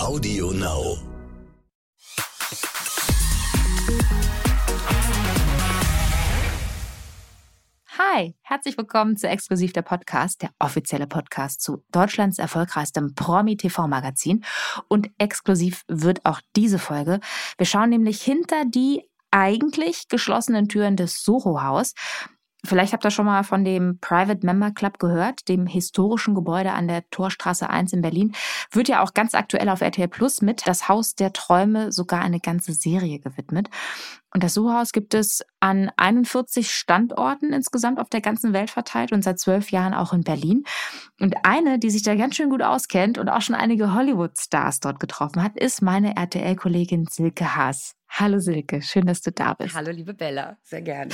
Audio Now. Hi, herzlich willkommen zu Exklusiv der Podcast, der offizielle Podcast zu Deutschlands erfolgreichstem Promi-TV-Magazin. Und exklusiv wird auch diese Folge. Wir schauen nämlich hinter die eigentlich geschlossenen Türen des Soho-Haus. Vielleicht habt ihr schon mal von dem Private Member Club gehört, dem historischen Gebäude an der Torstraße 1 in Berlin. Wird ja auch ganz aktuell auf RTL Plus mit Das Haus der Träume sogar eine ganze Serie gewidmet. Und das Suchhaus gibt es an 41 Standorten insgesamt auf der ganzen Welt verteilt und seit zwölf Jahren auch in Berlin. Und eine, die sich da ganz schön gut auskennt und auch schon einige Hollywood-Stars dort getroffen hat, ist meine RTL-Kollegin Silke Haas. Hallo Silke, schön, dass du da bist. Hallo liebe Bella, sehr gerne.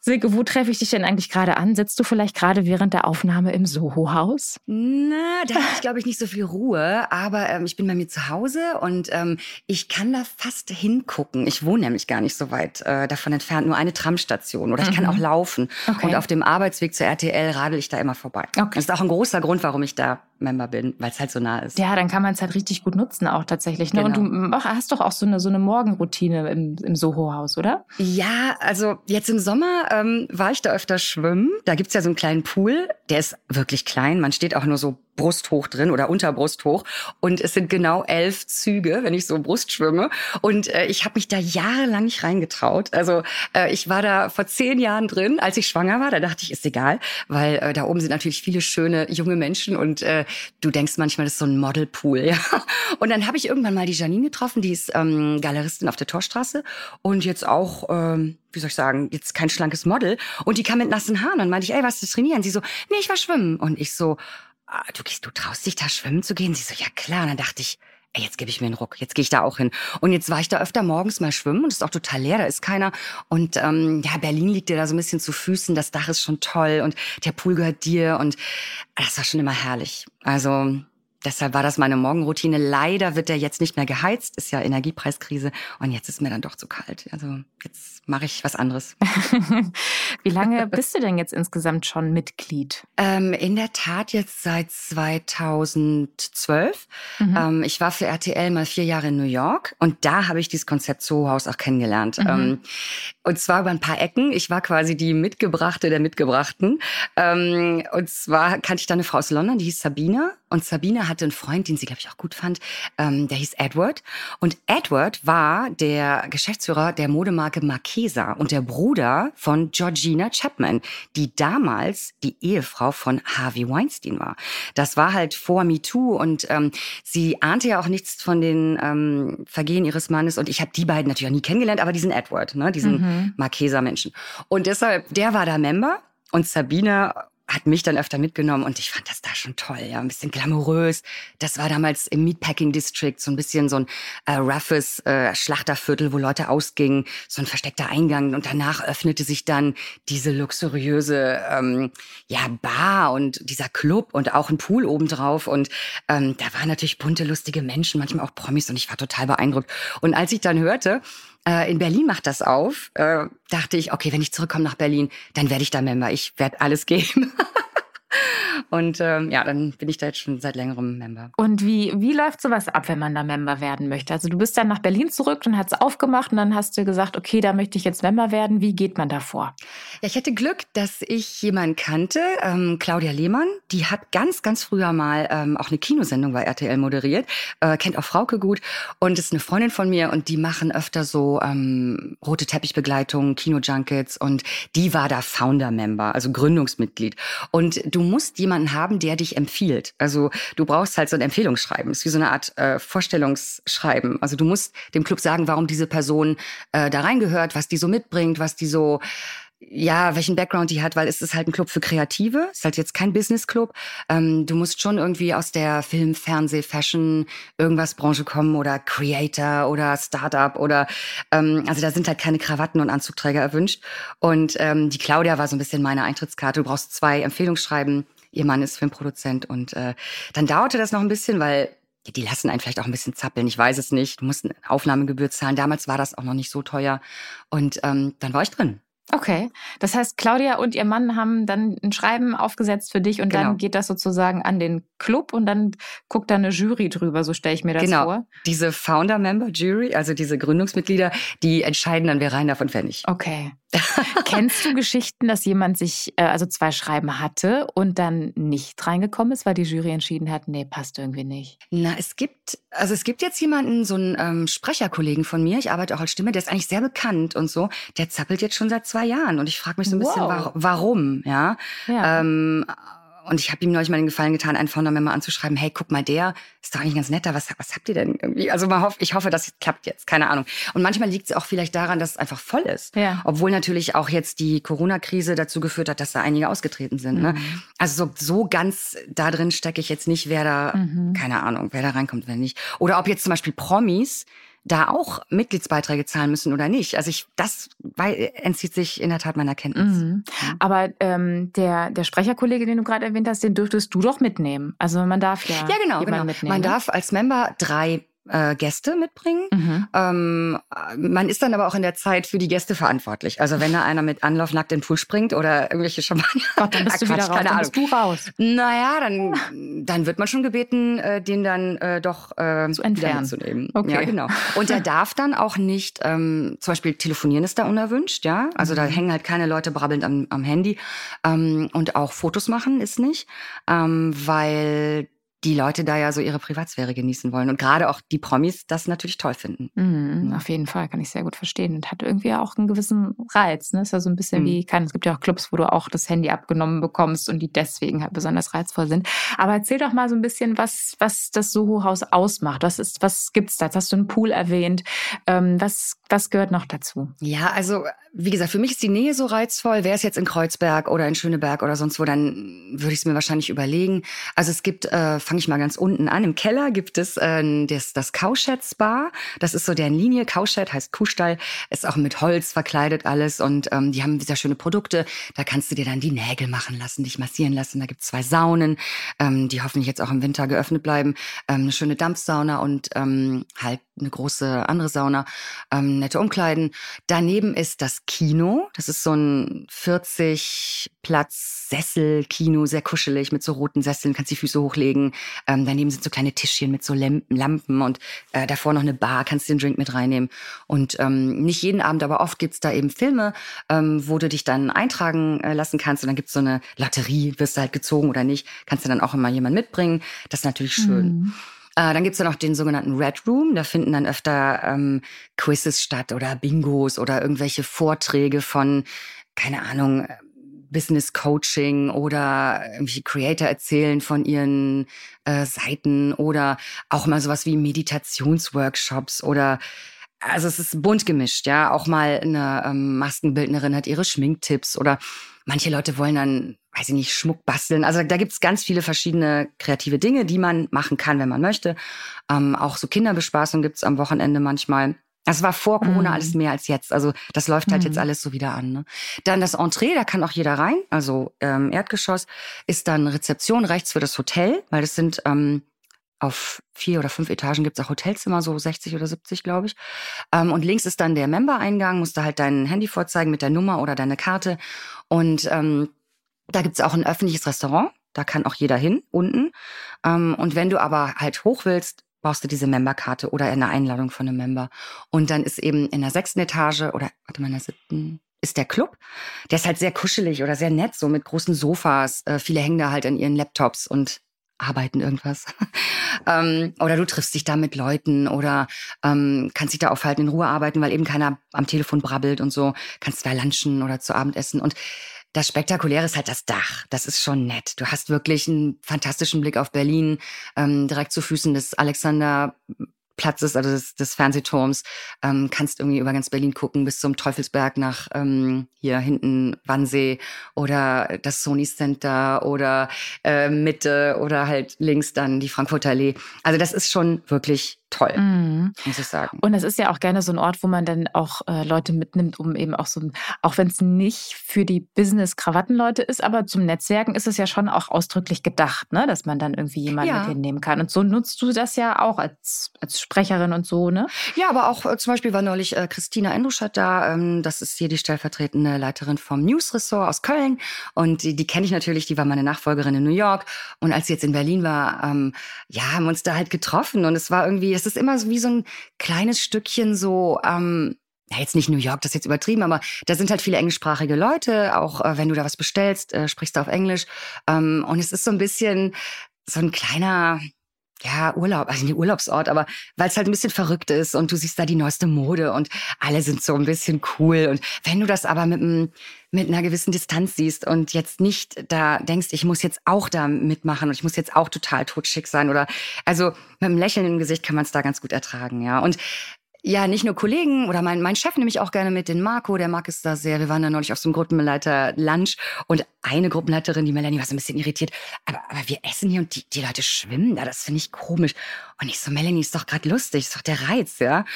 Silke, wo treffe ich dich denn eigentlich gerade an? Sitzt du vielleicht gerade während der Aufnahme im Soho-Haus? Na, da habe ich glaube ich nicht so viel Ruhe, aber ähm, ich bin bei mir zu Hause und ähm, ich kann da fast hingucken. Ich wohne nämlich gar nicht so weit äh, davon entfernt, nur eine Tramstation oder ich mhm. kann auch laufen. Okay. Und auf dem Arbeitsweg zur RTL radel ich da immer vorbei. Okay. Das ist auch ein großer Grund, warum ich da Member bin, weil es halt so nah ist. Ja, dann kann man es halt richtig gut nutzen auch tatsächlich. Ne? Genau. Und du hast doch auch so eine, so eine Morgenroutine im, im Soho-Haus, oder? Ja, also jetzt im Sommer ähm, war ich da öfter schwimmen. Da gibt's ja so einen kleinen Pool, der ist wirklich klein. Man steht auch nur so brusthoch drin oder unter brusthoch. Und es sind genau elf Züge, wenn ich so Brust schwimme. Und äh, ich habe mich da jahrelang nicht reingetraut. Also äh, ich war da vor zehn Jahren drin, als ich schwanger war. Da dachte ich, ist egal, weil äh, da oben sind natürlich viele schöne junge Menschen und äh, du denkst manchmal, das ist so ein Modelpool. Ja? Und dann habe ich irgendwann mal die Janine getroffen, die ist ähm, Galeristin auf der Torstraße und jetzt auch... Ähm, wie soll ich sagen, jetzt kein schlankes Model. Und die kam mit nassen Haaren. Und meinte ich, ey, was ist trainieren? Sie so, nee, ich war schwimmen. Und ich so, ah, du, gehst, du traust dich da schwimmen zu gehen? Sie so, ja klar. Und dann dachte ich, ey, jetzt gebe ich mir einen Ruck, jetzt gehe ich da auch hin. Und jetzt war ich da öfter morgens mal schwimmen und es ist auch total leer, da ist keiner. Und ähm, ja, Berlin liegt dir da so ein bisschen zu Füßen, das Dach ist schon toll und der Pool gehört dir und das war schon immer herrlich. Also Deshalb war das meine Morgenroutine. Leider wird der jetzt nicht mehr geheizt, ist ja Energiepreiskrise und jetzt ist mir dann doch zu kalt. Also jetzt mache ich was anderes. Wie lange bist du denn jetzt insgesamt schon Mitglied? Ähm, in der Tat jetzt seit 2012. Mhm. Ähm, ich war für RTL mal vier Jahre in New York und da habe ich dieses Konzept Soho-Haus auch kennengelernt. Mhm. Ähm, und zwar über ein paar Ecken. Ich war quasi die Mitgebrachte der Mitgebrachten. Ähm, und zwar kannte ich da eine Frau aus London, die hieß Sabine. Und Sabine hatte einen Freund, den sie, glaube ich, auch gut fand. Ähm, der hieß Edward. Und Edward war der Geschäftsführer der Modemarke Marchesa und der Bruder von Georgina Chapman, die damals die Ehefrau von Harvey Weinstein war. Das war halt vor MeToo und ähm, sie ahnte ja auch nichts von den ähm, Vergehen ihres Mannes. Und ich habe die beiden natürlich auch nie kennengelernt, aber diesen Edward, ne, diesen mhm. Marchesa-Menschen. Und deshalb, der war da Member und Sabine hat mich dann öfter mitgenommen und ich fand das da schon toll, ja, ein bisschen glamourös. Das war damals im Meatpacking District so ein bisschen so ein äh, roughes äh, Schlachterviertel, wo Leute ausgingen, so ein versteckter Eingang und danach öffnete sich dann diese luxuriöse ähm, ja Bar und dieser Club und auch ein Pool obendrauf und ähm, da waren natürlich bunte lustige Menschen, manchmal auch Promis und ich war total beeindruckt. Und als ich dann hörte, äh, in Berlin macht das auf, äh, dachte ich, okay, wenn ich zurückkomme nach Berlin, dann werde ich da Member. Ich werde alles geben. Und ähm, ja, dann bin ich da jetzt schon seit längerem Member. Und wie, wie läuft sowas ab, wenn man da Member werden möchte? Also du bist dann nach Berlin zurück und hast aufgemacht und dann hast du gesagt, okay, da möchte ich jetzt Member werden. Wie geht man da vor? Ja, ich hatte Glück, dass ich jemanden kannte, ähm, Claudia Lehmann, die hat ganz, ganz früher mal ähm, auch eine Kinosendung bei RTL moderiert, äh, kennt auch Frauke gut und ist eine Freundin von mir und die machen öfter so ähm, rote Teppichbegleitung, Kinojunkets und die war da Founder-Member, also Gründungsmitglied. Und du musst jemanden haben, der dich empfiehlt. Also du brauchst halt so ein Empfehlungsschreiben. Es ist wie so eine Art äh, Vorstellungsschreiben. Also du musst dem Club sagen, warum diese Person äh, da reingehört, was die so mitbringt, was die so ja, welchen Background die hat, weil es ist halt ein Club für Kreative, es ist halt jetzt kein Business-Club. Ähm, du musst schon irgendwie aus der Film, Fernseh, Fashion, irgendwas Branche kommen oder Creator oder Startup oder ähm, also da sind halt keine Krawatten und Anzugträger erwünscht. Und ähm, die Claudia war so ein bisschen meine Eintrittskarte. Du brauchst zwei Empfehlungsschreiben, ihr Mann ist Filmproduzent. Und äh, dann dauerte das noch ein bisschen, weil die lassen einen vielleicht auch ein bisschen zappeln. Ich weiß es nicht. Du musst eine Aufnahmegebühr zahlen. Damals war das auch noch nicht so teuer. Und ähm, dann war ich drin. Okay, das heißt, Claudia und ihr Mann haben dann ein Schreiben aufgesetzt für dich und genau. dann geht das sozusagen an den Club und dann guckt da eine Jury drüber, so stelle ich mir das genau. vor. Diese Founder-Member-Jury, also diese Gründungsmitglieder, die entscheiden dann, wer rein darf und wer nicht. Okay. Kennst du Geschichten, dass jemand sich, äh, also zwei Schreiben hatte und dann nicht reingekommen ist, weil die Jury entschieden hat, nee, passt irgendwie nicht? Na, es gibt, also es gibt jetzt jemanden, so einen ähm, Sprecherkollegen von mir, ich arbeite auch als Stimme, der ist eigentlich sehr bekannt und so, der zappelt jetzt schon seit zwei Jahren und ich frage mich so ein wow. bisschen, warum, ja. ja. Ähm, und ich habe ihm neulich mal den Gefallen getan, einen Founder-Member anzuschreiben, hey, guck mal, der ist doch eigentlich ganz netter, was, was habt ihr denn irgendwie? Also mal hoff, ich hoffe, das klappt jetzt, keine Ahnung. Und manchmal liegt es auch vielleicht daran, dass es einfach voll ist. Ja. Obwohl natürlich auch jetzt die Corona-Krise dazu geführt hat, dass da einige ausgetreten sind. Ne? Mhm. Ne? Also so, so ganz da drin stecke ich jetzt nicht, wer da, mhm. keine Ahnung, wer da reinkommt, wer nicht. Oder ob jetzt zum Beispiel Promis, da auch Mitgliedsbeiträge zahlen müssen oder nicht. Also ich, das weil, entzieht sich in der Tat meiner Kenntnis. Mhm. Aber ähm, der, der Sprecherkollege, den du gerade erwähnt hast, den dürftest du doch mitnehmen. Also man darf ja, ja genau, genau. mitnehmen. Man ne? darf als Member drei äh, Gäste mitbringen. Mhm. Ähm, man ist dann aber auch in der Zeit für die Gäste verantwortlich. Also wenn da einer mit Anlauf nackt in den Pool springt oder irgendwelche Champagner. Gott, dann bist du wieder raus, keine dann bist du raus. Naja, dann, dann wird man schon gebeten, äh, den dann äh, doch äh, zu entfernen. zu nehmen. Okay. Ja, genau. Und er darf dann auch nicht, ähm, zum Beispiel telefonieren ist da unerwünscht, ja. Also mhm. da hängen halt keine Leute brabbelnd am, am Handy. Ähm, und auch Fotos machen ist nicht, ähm, weil die Leute da ja so ihre Privatsphäre genießen wollen. Und gerade auch die Promis das natürlich toll finden. Mhm. Auf jeden Fall, kann ich sehr gut verstehen. Und hat irgendwie auch einen gewissen Reiz. Ne? Ist ja so ein bisschen mhm. wie, kann, es gibt ja auch Clubs, wo du auch das Handy abgenommen bekommst und die deswegen halt besonders reizvoll sind. Aber erzähl doch mal so ein bisschen, was, was das Soho-Haus ausmacht. Was ist, was gibt's da? Jetzt hast du einen Pool erwähnt. Ähm, was, was gehört noch dazu? Ja, also wie gesagt, für mich ist die Nähe so reizvoll. Wäre es jetzt in Kreuzberg oder in Schöneberg oder sonst wo, dann würde ich es mir wahrscheinlich überlegen. Also es gibt, äh, fange ich mal ganz unten an, im Keller gibt es äh, das, das Cowshed Spa. Das ist so deren Linie. Cowshed heißt Kuhstall, ist auch mit Holz verkleidet alles und ähm, die haben sehr schöne Produkte. Da kannst du dir dann die Nägel machen lassen, dich massieren lassen. Da gibt es zwei Saunen, ähm, die hoffentlich jetzt auch im Winter geöffnet bleiben. Ähm, eine schöne Dampfsauna und ähm, halt eine große andere Sauna, ähm, nette Umkleiden. Daneben ist das Kino. Das ist so ein 40 Platz Sessel Kino, sehr kuschelig mit so roten Sesseln, kannst die Füße hochlegen. Ähm, daneben sind so kleine Tischchen mit so Lampen und äh, davor noch eine Bar, kannst den Drink mit reinnehmen. Und ähm, nicht jeden Abend, aber oft gibt's da eben Filme, ähm, wo du dich dann eintragen äh, lassen kannst. Und dann gibt's so eine Lotterie, wirst du halt gezogen oder nicht, kannst du dann auch immer jemand mitbringen. Das ist natürlich schön. Mhm. Äh, dann gibt's ja noch den sogenannten Red Room. Da finden dann öfter ähm, Quizzes statt oder Bingos oder irgendwelche Vorträge von, keine Ahnung, Business Coaching oder irgendwie Creator erzählen von ihren äh, Seiten oder auch mal sowas wie Meditationsworkshops oder also es ist bunt gemischt, ja. Auch mal eine ähm, Maskenbildnerin hat ihre Schminktipps oder manche Leute wollen dann weiß ich nicht, Schmuck basteln. Also da gibt's ganz viele verschiedene kreative Dinge, die man machen kann, wenn man möchte. Ähm, auch so Kinderbespaßung gibt's am Wochenende manchmal. Das war vor Corona mhm. alles mehr als jetzt. Also das läuft halt mhm. jetzt alles so wieder an. Ne? Dann das Entree, da kann auch jeder rein. Also ähm, Erdgeschoss ist dann Rezeption rechts für das Hotel, weil das sind ähm, auf vier oder fünf Etagen gibt's auch Hotelzimmer, so 60 oder 70, glaube ich. Ähm, und links ist dann der Member-Eingang, musst du halt dein Handy vorzeigen mit der Nummer oder deine Karte. Und ähm, da gibt's auch ein öffentliches Restaurant. Da kann auch jeder hin, unten. Ähm, und wenn du aber halt hoch willst, brauchst du diese Memberkarte oder eine Einladung von einem Member. Und dann ist eben in der sechsten Etage oder, warte mal, in der siebten, ist der Club. Der ist halt sehr kuschelig oder sehr nett, so mit großen Sofas. Äh, viele hängen da halt an ihren Laptops und arbeiten irgendwas. ähm, oder du triffst dich da mit Leuten oder ähm, kannst dich da aufhalten, in Ruhe arbeiten, weil eben keiner am Telefon brabbelt und so. Kannst da lunchen oder zu Abend essen. Und das Spektakuläre ist halt das Dach. Das ist schon nett. Du hast wirklich einen fantastischen Blick auf Berlin, ähm, direkt zu Füßen des Alexander Platzes, also des, des Fernsehturms, ähm, kannst irgendwie über ganz Berlin gucken bis zum Teufelsberg nach ähm, hier hinten Wannsee oder das Sony Center oder äh, Mitte oder halt links dann die Frankfurter Allee. Also das ist schon wirklich toll, mhm. muss ich sagen. Und es ist ja auch gerne so ein Ort, wo man dann auch äh, Leute mitnimmt, um eben auch so, auch wenn es nicht für die Business-Krawattenleute ist, aber zum Netzwerken ist es ja schon auch ausdrücklich gedacht, ne? dass man dann irgendwie jemanden ja. mit hinnehmen kann. Und so nutzt du das ja auch als, als Sprecherin und so, ne? Ja, aber auch äh, zum Beispiel war neulich äh, Christina Endruschat da. Ähm, das ist hier die stellvertretende Leiterin vom News-Ressort aus Köln. Und die, die kenne ich natürlich, die war meine Nachfolgerin in New York. Und als sie jetzt in Berlin war, ähm, ja, haben wir uns da halt getroffen. Und es war irgendwie, es ist immer so wie so ein kleines Stückchen so, ähm, ja, jetzt nicht New York, das ist jetzt übertrieben, aber da sind halt viele englischsprachige Leute. Auch äh, wenn du da was bestellst, äh, sprichst du auf Englisch. Ähm, und es ist so ein bisschen so ein kleiner, ja, Urlaub, also nicht Urlaubsort, aber weil es halt ein bisschen verrückt ist und du siehst da die neueste Mode und alle sind so ein bisschen cool. Und wenn du das aber mit, mit einer gewissen Distanz siehst und jetzt nicht da denkst, ich muss jetzt auch da mitmachen und ich muss jetzt auch total totschick sein oder, also mit einem Lächeln im Gesicht kann man es da ganz gut ertragen, ja. Und ja, nicht nur Kollegen oder mein, mein Chef nehme ich auch gerne mit, den Marco, der mag es da sehr. Wir waren da neulich auf so einem Gruppenleiter-Lunch und eine Gruppenleiterin, die Melanie, war so ein bisschen irritiert. Aber, aber wir essen hier und die, die Leute schwimmen da, das finde ich komisch. Und ich so, Melanie, ist doch gerade lustig, ist doch der Reiz, ja.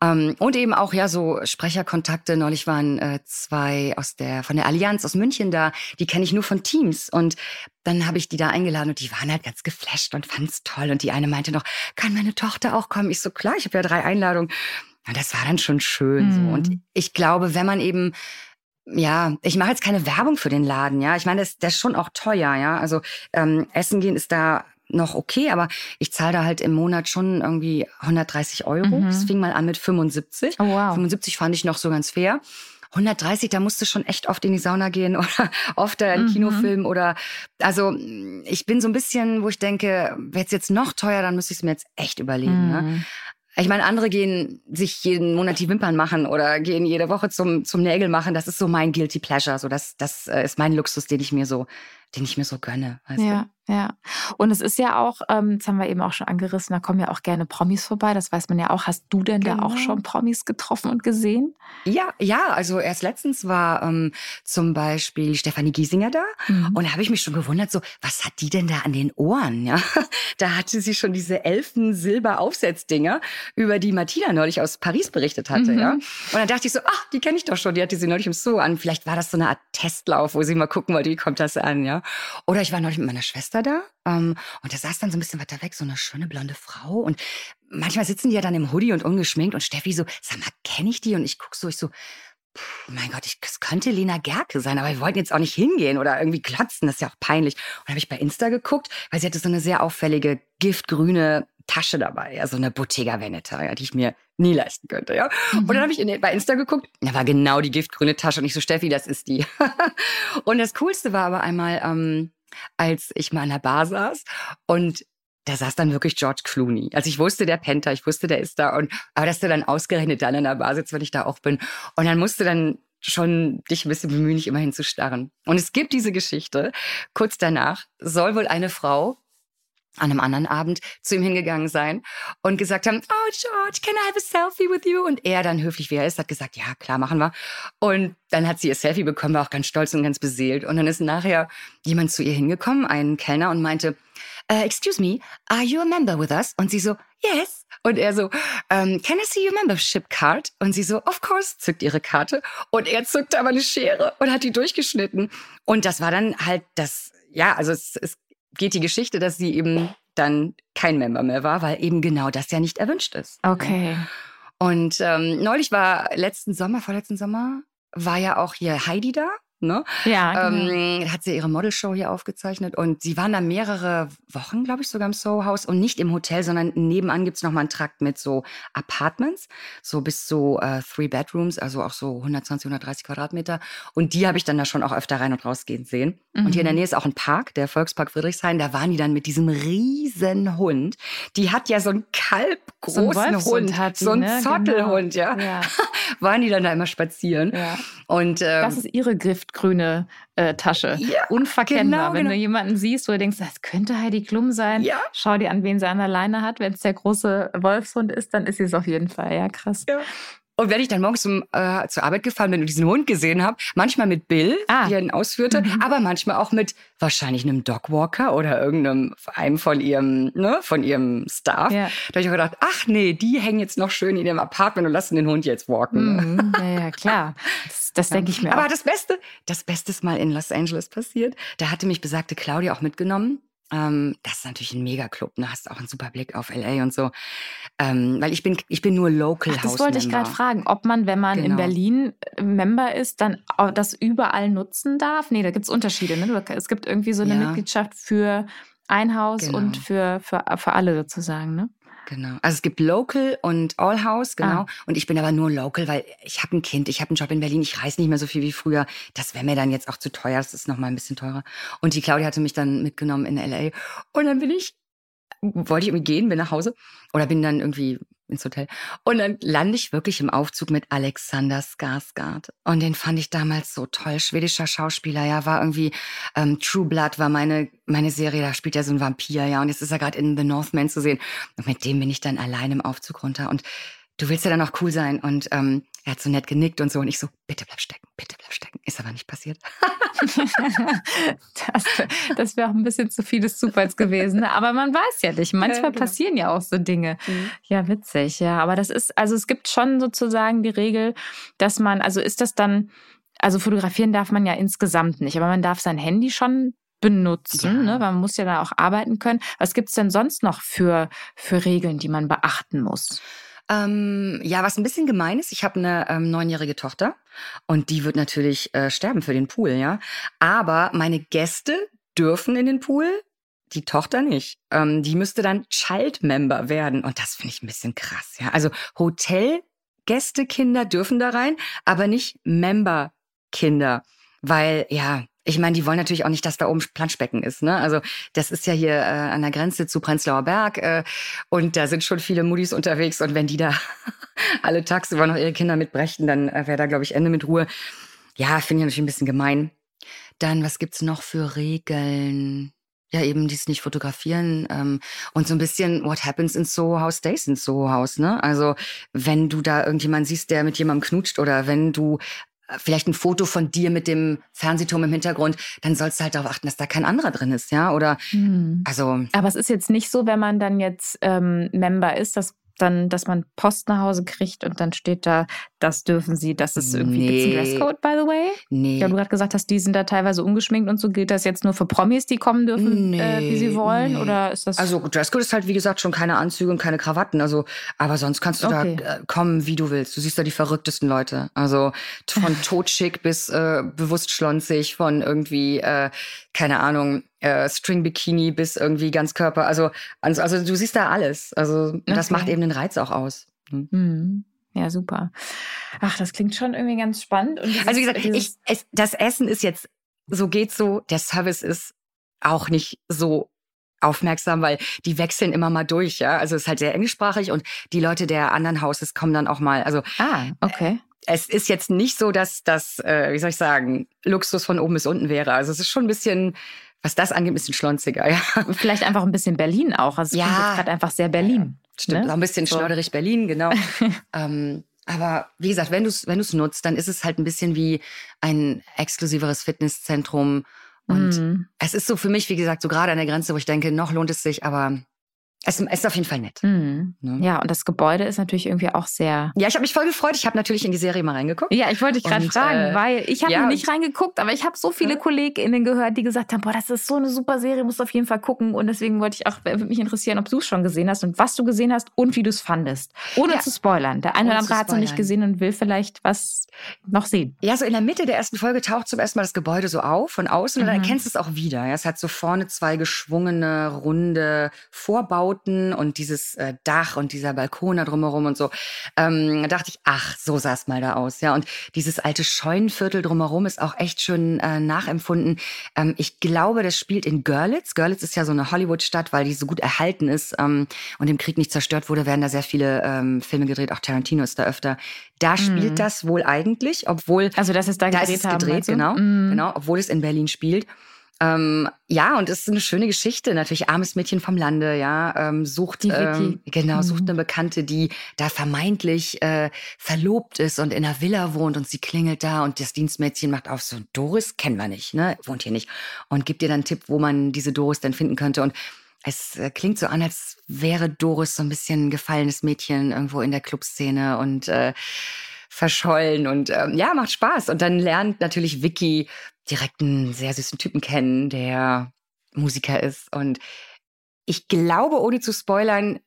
Ähm, und eben auch, ja, so Sprecherkontakte. Neulich waren äh, zwei aus der, von der Allianz aus München da, die kenne ich nur von Teams. Und dann habe ich die da eingeladen und die waren halt ganz geflasht und fand's toll. Und die eine meinte noch, kann meine Tochter auch kommen? Ich so, klar, ich habe ja drei Einladungen. Und das war dann schon schön. Mhm. So. Und mhm. ich glaube, wenn man eben ja, ich mache jetzt keine Werbung für den Laden, ja. Ich meine, das, das ist schon auch teuer, ja. Also ähm, Essen gehen ist da noch okay, aber ich zahle da halt im Monat schon irgendwie 130 Euro. Mhm. Das fing mal an mit 75. Oh, wow. 75 fand ich noch so ganz fair. 130, da musst du schon echt oft in die Sauna gehen oder oft einen mhm. Kinofilm oder also ich bin so ein bisschen, wo ich denke, wäre es jetzt noch teuer, dann müsste ich es mir jetzt echt überlegen. Ne? Mhm. Ne? Ich meine, andere gehen sich jeden Monat die Wimpern machen oder gehen jede Woche zum, zum Nägel machen. Das ist so mein Guilty Pleasure. So, das, das äh, ist mein Luxus, den ich mir so, den ich mir so gönne. Weißt ja. Du? Ja, und es ist ja auch, ähm, das haben wir eben auch schon angerissen, da kommen ja auch gerne Promis vorbei, das weiß man ja auch. Hast du denn genau. da auch genau. schon Promis getroffen und gesehen? Ja, ja, also erst letztens war ähm, zum Beispiel Stefanie Giesinger da mhm. und da habe ich mich schon gewundert, so, was hat die denn da an den Ohren? Ja, Da hatte sie schon diese Elfen-Silber-Aufsetzdinger, über die Martina neulich aus Paris berichtet hatte. Mhm. Ja? Und dann dachte ich so, ach, die kenne ich doch schon, die hatte sie neulich im Zoo an. Vielleicht war das so eine Art Testlauf, wo sie mal gucken wollte, wie kommt das an, ja. Oder ich war neulich mit meiner Schwester da ähm, und da saß dann so ein bisschen weiter weg so eine schöne blonde Frau und manchmal sitzen die ja dann im Hoodie und ungeschminkt und Steffi so, sag mal, kenne ich die? Und ich guck so, ich so, mein Gott, ich, das könnte Lena Gerke sein, aber wir wollten jetzt auch nicht hingehen oder irgendwie klotzen, das ist ja auch peinlich. Und habe ich bei Insta geguckt, weil sie hatte so eine sehr auffällige giftgrüne Tasche dabei, also eine Bottega Veneta, ja, die ich mir nie leisten könnte, ja. Mhm. Und dann habe ich in, bei Insta geguckt, da war genau die giftgrüne Tasche und ich so, Steffi, das ist die. und das Coolste war aber einmal, ähm, als ich mal an der Bar saß und da saß dann wirklich George Clooney. Also ich wusste, der Penta, ich wusste, der ist da. Und aber dass der dann ausgerechnet dann an der Bar sitzt, wenn ich da auch bin. Und dann musste dann schon dich ein bisschen bemühen, nicht immer hinzustarren. Und es gibt diese Geschichte. Kurz danach soll wohl eine Frau an einem anderen Abend zu ihm hingegangen sein und gesagt haben, oh George, can I have a selfie with you? Und er dann höflich wie er ist, hat gesagt, ja klar, machen wir. Und dann hat sie ihr Selfie bekommen, war auch ganz stolz und ganz beseelt. Und dann ist nachher jemand zu ihr hingekommen, ein Kellner, und meinte, uh, excuse me, are you a member with us? Und sie so, yes. Und er so, um, can I see your membership card? Und sie so, of course, zückt ihre Karte. Und er zückte aber eine Schere und hat die durchgeschnitten. Und das war dann halt das, ja, also es, es geht die Geschichte, dass sie eben dann kein Member mehr war, weil eben genau das ja nicht erwünscht ist. Okay. Und ähm, neulich war letzten Sommer, vorletzten Sommer, war ja auch hier Heidi da. Ne? Ja, genau. Ähm, hat sie ihre Modelshow hier aufgezeichnet und sie waren da mehrere Wochen, glaube ich, sogar im Soho House und nicht im Hotel, sondern nebenan gibt es nochmal einen Trakt mit so Apartments, so bis zu äh, Three Bedrooms, also auch so 120, 130 Quadratmeter. Und die habe ich dann da schon auch öfter rein und rausgehen sehen. Mhm. Und hier in der mhm. Nähe ist auch ein Park, der Volkspark Friedrichshain. Da waren die dann mit diesem riesen Hund. Die hat ja so einen kalbgroßen so ein Hund, hat die, so ein ne? Zottelhund, genau. ja. ja. waren die dann da immer spazieren. Ja. Und ähm, das ist ihre Griff giftgrüne äh, Tasche. Ja, Unverkennbar. Genau, Wenn genau. du jemanden siehst, wo du denkst, das könnte Heidi Klum sein, ja. schau dir an, wen sie an der Leine hat. Wenn es der große Wolfshund ist, dann ist sie es auf jeden Fall. Ja, krass. Ja. Und wenn ich dann morgens zum, äh, zur Arbeit gefahren bin und diesen Hund gesehen habe, manchmal mit Bill, ah. die er ihn ausführte, mhm. aber manchmal auch mit wahrscheinlich einem Dogwalker oder irgendeinem einem von ihrem, ne, von ihrem Staff. Ja. Da habe ich auch gedacht, ach nee, die hängen jetzt noch schön in ihrem Apartment und lassen den Hund jetzt walken. Mhm. Ja, ja, klar. Das, das denke ich mir. Aber auch. das Beste, das Beste ist mal in Los Angeles passiert. Da hatte mich besagte Claudia auch mitgenommen ähm, das ist natürlich ein Megaclub, ne? Hast auch einen super Blick auf LA und so. Ähm, weil ich bin, ich bin nur Local Ach, Das wollte ich gerade fragen, ob man, wenn man genau. in Berlin äh, Member ist, dann das überall nutzen darf. Nee, da gibt's Unterschiede. Ne? Es gibt irgendwie so eine ja. Mitgliedschaft für ein Haus genau. und für, für, für alle sozusagen, ne? Genau. Also es gibt Local und All House, genau. Ah. Und ich bin aber nur Local, weil ich habe ein Kind, ich habe einen Job in Berlin, ich reise nicht mehr so viel wie früher. Das wäre mir dann jetzt auch zu teuer, das ist noch mal ein bisschen teurer. Und die Claudia hatte mich dann mitgenommen in LA. Und dann bin ich, wollte ich irgendwie gehen, bin nach Hause oder bin dann irgendwie ins Hotel. Und dann lande ich wirklich im Aufzug mit Alexander Skarsgård. Und den fand ich damals so toll. Schwedischer Schauspieler, ja, war irgendwie ähm, True Blood war meine meine Serie, da spielt er so ein Vampir, ja. Und jetzt ist er gerade in The Northman zu sehen. Und mit dem bin ich dann allein im Aufzug runter. Und du willst ja dann auch cool sein. Und ähm, er hat so nett genickt und so. Und ich so, bitte bleib stecken, bitte bleib stecken. Ist aber nicht passiert. das das wäre auch ein bisschen zu vieles Zufalls gewesen. Ne? Aber man weiß ja nicht. Manchmal ja, genau. passieren ja auch so Dinge. Mhm. Ja, witzig. Ja, aber das ist, also es gibt schon sozusagen die Regel, dass man, also ist das dann, also fotografieren darf man ja insgesamt nicht, aber man darf sein Handy schon benutzen, ja. ne? weil man muss ja da auch arbeiten können. Was gibt's denn sonst noch für, für Regeln, die man beachten muss? Ähm, ja, was ein bisschen gemein ist, ich habe eine ähm, neunjährige Tochter und die wird natürlich äh, sterben für den Pool, ja. Aber meine Gäste dürfen in den Pool, die Tochter nicht. Ähm, die müsste dann Child-Member werden und das finde ich ein bisschen krass, ja. Also Hotelgästekinder dürfen da rein, aber nicht Member-Kinder, weil ja, ich meine, die wollen natürlich auch nicht, dass da oben Planschbecken ist. Ne? Also das ist ja hier äh, an der Grenze zu Prenzlauer Berg äh, und da sind schon viele Muddis unterwegs und wenn die da alle tagsüber noch ihre Kinder mitbrächten, dann äh, wäre da, glaube ich, Ende mit Ruhe. Ja, finde ich natürlich ein bisschen gemein. Dann, was gibt's noch für Regeln? Ja, eben dies nicht fotografieren ähm, und so ein bisschen What happens in Soho House stays in Soho House, ne? Also wenn du da irgendjemand siehst, der mit jemandem knutscht oder wenn du vielleicht ein Foto von dir mit dem Fernsehturm im Hintergrund, dann sollst du halt darauf achten, dass da kein anderer drin ist, ja? Oder hm. also. Aber es ist jetzt nicht so, wenn man dann jetzt ähm, Member ist, dass dann, dass man Post nach Hause kriegt und dann steht da, das dürfen sie, das ist irgendwie nee. Dresscode, by the way? Nee. Ja, du gerade gesagt hast, die sind da teilweise ungeschminkt und so. Gilt das jetzt nur für Promis, die kommen dürfen, nee, äh, wie sie wollen? Nee. Oder ist das. Also Dresscode ist halt, wie gesagt, schon keine Anzüge und keine Krawatten. Also, aber sonst kannst du okay. da äh, kommen, wie du willst. Du siehst da die verrücktesten Leute. Also von totschick bis äh, bewusst schlonzig, von irgendwie, äh, keine Ahnung, äh, String Bikini bis irgendwie ganz Körper. Also, also, also du siehst da alles. Also das okay. macht eben den Reiz auch aus. Hm. Mhm. Ja, super. Ach, das klingt schon irgendwie ganz spannend. Dieses, also wie gesagt, ich, es, das Essen ist jetzt, so geht's so, der Service ist auch nicht so aufmerksam, weil die wechseln immer mal durch, ja. Also es ist halt sehr englischsprachig und die Leute der anderen Hauses kommen dann auch mal. Also ah, okay. Äh, es ist jetzt nicht so, dass das, äh, wie soll ich sagen, Luxus von oben bis unten wäre. Also es ist schon ein bisschen was das angeht, ein bisschen schlonziger. Ja. Vielleicht einfach ein bisschen Berlin auch. Also es ja. gerade einfach sehr Berlin. Ja, stimmt, ne? auch ein bisschen so. schlauderig Berlin, genau. ähm, aber wie gesagt, wenn du es wenn nutzt, dann ist es halt ein bisschen wie ein exklusiveres Fitnesszentrum. Und mm. es ist so für mich, wie gesagt, so gerade an der Grenze, wo ich denke, noch lohnt es sich, aber es ist auf jeden Fall nett. Mhm. Ne? Ja, und das Gebäude ist natürlich irgendwie auch sehr. Ja, ich habe mich voll gefreut. Ich habe natürlich in die Serie mal reingeguckt. Ja, ich wollte dich gerade fragen, äh, weil ich habe ja, nicht reingeguckt, aber ich habe so viele ja. KollegInnen gehört, die gesagt haben, boah, das ist so eine super Serie, musst du auf jeden Fall gucken. Und deswegen wollte ich auch, würde mich interessieren, ob du es schon gesehen hast und was du gesehen hast und wie du es fandest. Ohne ja. zu spoilern. Der eine oder andere hat es noch nicht gesehen und will vielleicht was noch sehen. Ja, so in der Mitte der ersten Folge taucht zum ersten Mal das Gebäude so auf von außen mhm. und dann mhm. erkennst du es auch wieder. Ja, es hat so vorne zwei geschwungene, runde Vorbauten und dieses äh, Dach und dieser Balkon da drumherum und so, ähm, da dachte ich, ach, so sah es mal da aus. Ja, und dieses alte Scheunenviertel drumherum ist auch echt schön äh, nachempfunden. Ähm, ich glaube, das spielt in Görlitz. Görlitz ist ja so eine Hollywood-Stadt, weil die so gut erhalten ist ähm, und im Krieg nicht zerstört wurde, werden da sehr viele ähm, Filme gedreht. Auch Tarantino ist da öfter. Da spielt mhm. das wohl eigentlich, obwohl also das ist da, da gedreht, ist gedreht, haben, genau, mhm. genau, obwohl es in Berlin spielt. Ähm, ja, und es ist eine schöne Geschichte. Natürlich armes Mädchen vom Lande, ja, ähm, sucht Die ähm, genau sucht Mhm. eine Bekannte, die da vermeintlich äh, verlobt ist und in einer Villa wohnt und sie klingelt da und das Dienstmädchen macht auf so Doris kennen wir nicht, ne, wohnt hier nicht und gibt ihr dann einen Tipp, wo man diese Doris denn finden könnte und es äh, klingt so an, als wäre Doris so ein bisschen ein gefallenes Mädchen irgendwo in der Clubszene und äh, verschollen und ähm, ja, macht Spaß. Und dann lernt natürlich Vicky direkt einen sehr süßen Typen kennen, der Musiker ist. Und ich glaube, ohne zu spoilern,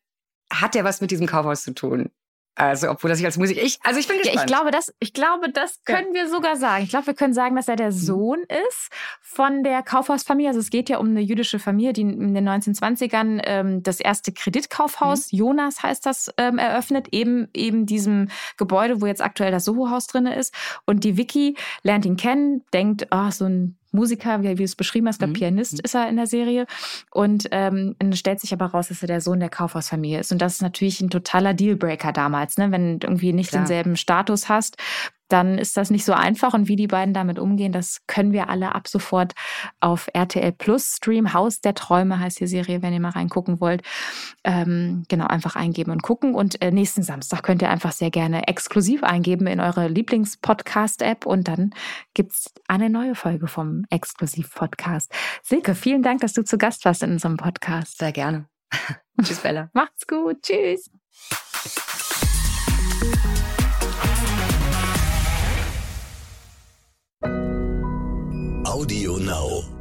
hat er was mit diesem Kaufhaus zu tun. Also, obwohl er sich als Musiker. Ich, also ich bin Ja, gespannt. ich glaube, das, ich glaube, das Ja. können wir sogar sagen. Ich glaube, wir können sagen, dass er Mhm. der Sohn ist von der Kaufhausfamilie. Also es geht ja um eine jüdische Familie, die in den 1920ern ähm, das erste Kreditkaufhaus, Mhm. Jonas heißt das, ähm, eröffnet, eben eben diesem Gebäude, wo jetzt aktuell das Soho-Haus drin ist. Und die Vicky lernt ihn kennen, denkt, ah, so ein Musiker, wie, wie du es beschrieben hast, der Mhm. Pianist Mhm. ist er in der Serie. Und ähm, stellt sich aber raus, dass er der Sohn der Kaufhausfamilie ist. Und das ist natürlich ein totaler Dealbreaker damals, ne? wenn du irgendwie nicht Klar. denselben Status hast, dann ist das nicht so einfach. Und wie die beiden damit umgehen, das können wir alle ab sofort auf RTL Plus Stream. Haus der Träume heißt die Serie, wenn ihr mal reingucken wollt. Ähm, genau, einfach eingeben und gucken. Und äh, nächsten Samstag könnt ihr einfach sehr gerne exklusiv eingeben in eure Lieblings-Podcast-App und dann gibt's eine neue Folge vom Exklusiv-Podcast. Silke, vielen Dank, dass du zu Gast warst in unserem Podcast. Sehr gerne. Tschüss, Bella. Macht's gut. Tschüss. Audio Now.